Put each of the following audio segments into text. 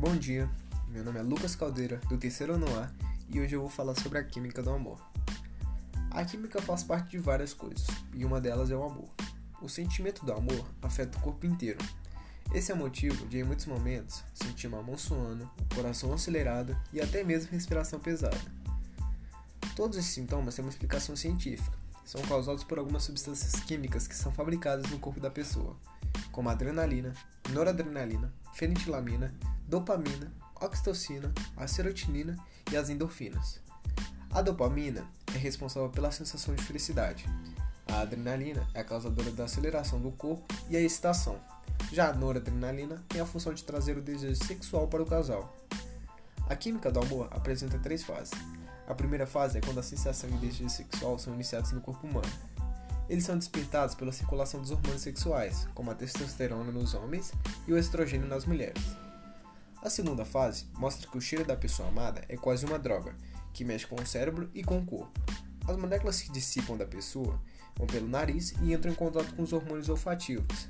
Bom dia, meu nome é Lucas Caldeira, do terceiro ano A, e hoje eu vou falar sobre a química do amor. A química faz parte de várias coisas, e uma delas é o amor. O sentimento do amor afeta o corpo inteiro. Esse é o motivo de, em muitos momentos, sentir uma mão suando, o coração acelerado e até mesmo respiração pesada. Todos esses sintomas têm uma explicação científica. São causados por algumas substâncias químicas que são fabricadas no corpo da pessoa, como adrenalina, noradrenalina, fenitilamina, dopamina, oxitocina, a serotonina e as endorfinas. A dopamina é responsável pela sensação de felicidade. A adrenalina é a causadora da aceleração do corpo e a excitação. Já a noradrenalina tem a função de trazer o desejo sexual para o casal. A química do amor apresenta três fases. A primeira fase é quando a sensação e desejo sexual são iniciados no corpo humano. Eles são despertados pela circulação dos hormônios sexuais, como a testosterona nos homens e o estrogênio nas mulheres. A segunda fase mostra que o cheiro da pessoa amada é quase uma droga, que mexe com o cérebro e com o corpo. As moléculas que dissipam da pessoa vão pelo nariz e entram em contato com os hormônios olfativos.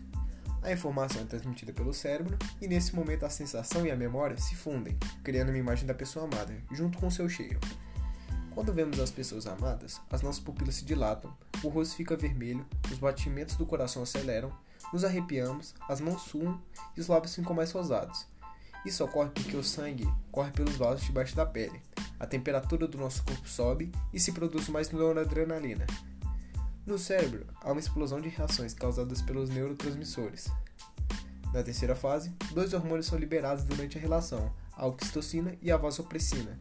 A informação é transmitida pelo cérebro e nesse momento a sensação e a memória se fundem, criando uma imagem da pessoa amada, junto com seu cheiro. Quando vemos as pessoas amadas, as nossas pupilas se dilatam, o rosto fica vermelho, os batimentos do coração aceleram, nos arrepiamos, as mãos suam e os lábios ficam mais rosados. Isso ocorre porque o sangue corre pelos vasos debaixo da pele, a temperatura do nosso corpo sobe e se produz mais noradrenalina. No cérebro, há uma explosão de reações causadas pelos neurotransmissores. Na terceira fase, dois hormônios são liberados durante a relação, a oxitocina e a vasopressina,